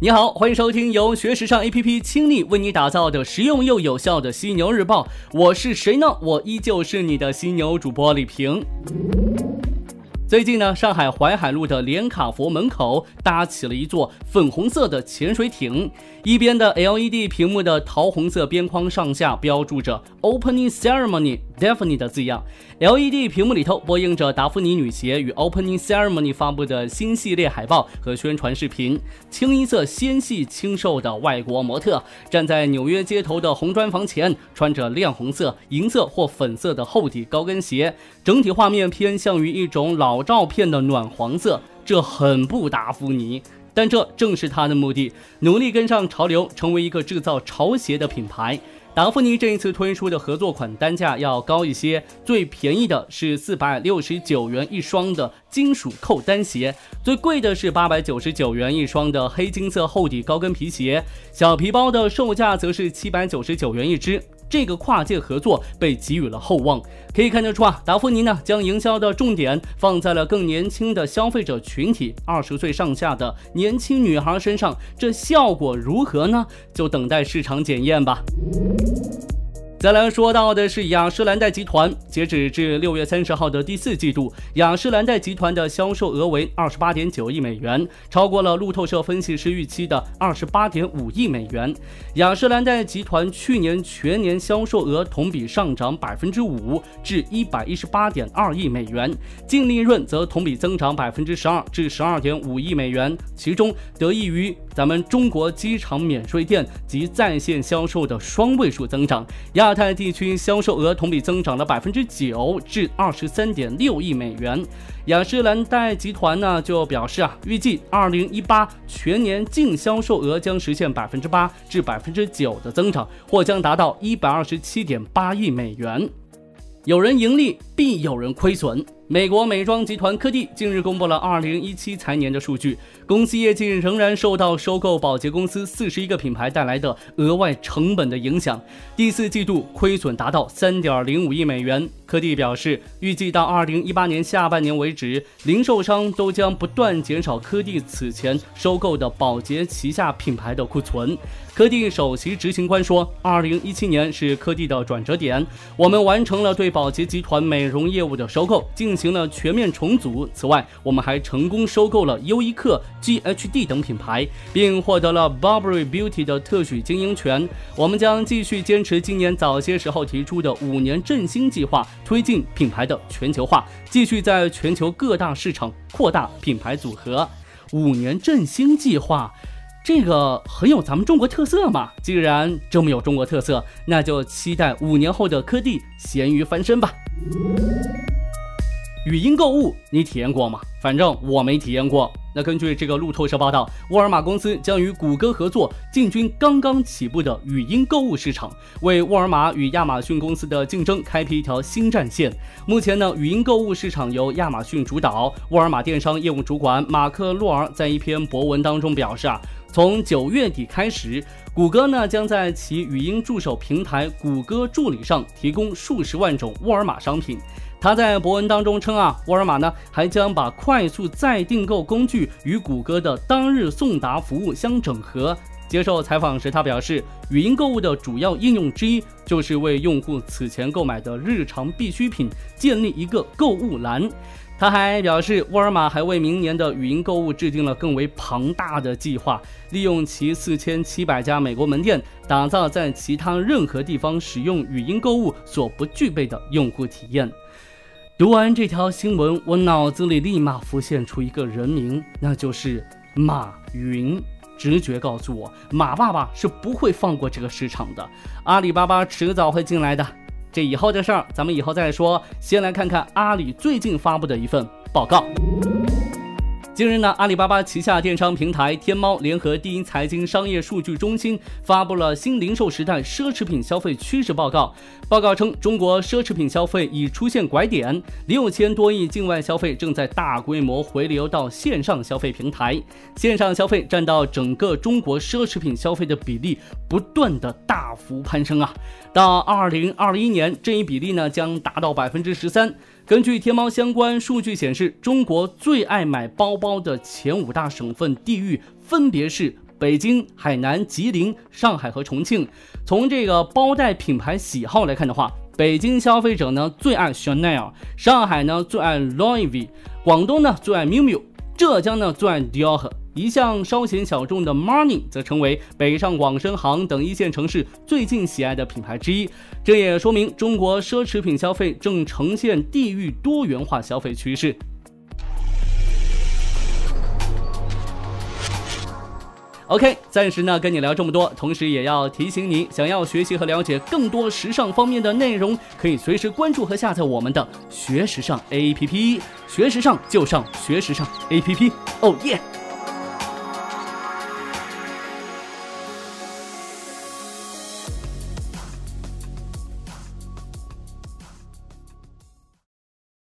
你好，欢迎收听由学时尚 APP 倾力为你打造的实用又有效的犀牛日报。我是谁呢？我依旧是你的犀牛主播李平。最近呢，上海淮海路的连卡佛门口搭起了一座粉红色的潜水艇，一边的 LED 屏幕的桃红色边框上下标注着 Opening Ceremony Daphne 的字样。LED 屏幕里头播映着达芙妮女鞋与 Opening Ceremony 发布的新系列海报和宣传视频。清一色纤细清瘦的外国模特站在纽约街头的红砖房前，穿着亮红色、银色或粉色的厚底高跟鞋，整体画面偏向于一种老。照片的暖黄色，这很不达芙妮，但这正是他的目的，努力跟上潮流，成为一个制造潮鞋的品牌。达芙妮这一次推出的合作款单价要高一些，最便宜的是四百六十九元一双的金属扣单鞋，最贵的是八百九十九元一双的黑金色厚底高跟皮鞋，小皮包的售价则是七百九十九元一只。这个跨界合作被给予了厚望，可以看得出啊，达芙妮呢将营销的重点放在了更年轻的消费者群体，二十岁上下的年轻女孩身上，这效果如何呢？就等待市场检验吧。再来说到的是雅诗兰黛集团，截止至六月三十号的第四季度，雅诗兰黛集团的销售额为二十八点九亿美元，超过了路透社分析师预期的二十八点五亿美元。雅诗兰黛集团去年全年销售额同比上涨百分之五，至一百一十八点二亿美元，净利润则同比增长百分之十二，至十二点五亿美元，其中得益于咱们中国机场免税店及在线销售的双位数增长。亚太地区销售额同比增长了百分之九，至二十三点六亿美元。雅诗兰黛集团呢就表示啊，预计二零一八全年净销售额将实现百分之八至百分之九的增长，或将达到一百二十七点八亿美元。有人盈利，必有人亏损。美国美妆集团科蒂近日公布了2017财年的数据，公司业绩仍然受到收购保洁公司41个品牌带来的额外成本的影响。第四季度亏损达到3.05亿美元。科蒂表示，预计到2018年下半年为止，零售商都将不断减少科蒂此前收购的保洁旗下品牌的库存。科蒂首席执行官说：“2017 年是科蒂的转折点，我们完成了对保洁集团美容业务的收购，进行了全面重组。此外，我们还成功收购了优衣克、GHD 等品牌，并获得了 Burberry Beauty 的特许经营权。我们将继续坚持今年早些时候提出的五年振兴计划，推进品牌的全球化，继续在全球各大市场扩大品牌组合。五年振兴计划。”这个很有咱们中国特色嘛！既然这么有中国特色，那就期待五年后的科蒂咸鱼翻身吧。语音购物你体验过吗？反正我没体验过。那根据这个路透社报道，沃尔玛公司将与谷歌合作，进军刚刚起步的语音购物市场，为沃尔玛与亚马逊公司的竞争开辟一条新战线。目前呢，语音购物市场由亚马逊主导。沃尔玛电商业务主管马克·洛尔在一篇博文当中表示啊，从九月底开始，谷歌呢将在其语音助手平台谷歌助理上提供数十万种沃尔玛商品。他在博文当中称啊，沃尔玛呢还将把快速再订购工具与谷歌的当日送达服务相整合。接受采访时，他表示，语音购物的主要应用之一就是为用户此前购买的日常必需品建立一个购物栏。他还表示，沃尔玛还为明年的语音购物制定了更为庞大的计划，利用其四千七百家美国门店，打造在其他任何地方使用语音购物所不具备的用户体验。读完这条新闻，我脑子里立马浮现出一个人名，那就是马云。直觉告诉我，马爸爸是不会放过这个市场的，阿里巴巴迟早会进来的。这以后的事儿，咱们以后再说。先来看看阿里最近发布的一份报告。近日呢，阿里巴巴旗下电商平台天猫联合第一财经商业数据中心发布了《新零售时代奢侈品消费趋势报告》。报告称，中国奢侈品消费已出现拐点，六千多亿境外消费正在大规模回流到线上消费平台，线上消费占到整个中国奢侈品消费的比例不断的大幅攀升啊！到二零二一年，这一比例呢将达到百分之十三。根据天猫相关数据显示，中国最爱买包包的前五大省份地域分别是北京、海南、吉林、上海和重庆。从这个包袋品牌喜好来看的话，北京消费者呢最爱 Chanel，上海呢最爱 Louis V，广东呢最爱 Miu Miu，浙江呢最爱 Dior。一向稍显小众的 Marni 则成为北上广深杭等一线城市最近喜爱的品牌之一。这也说明中国奢侈品消费正呈现地域多元化消费趋势。OK，暂时呢跟你聊这么多，同时也要提醒你，想要学习和了解更多时尚方面的内容，可以随时关注和下载我们的学时尚 APP。学时尚就上学时尚 APP，哦耶！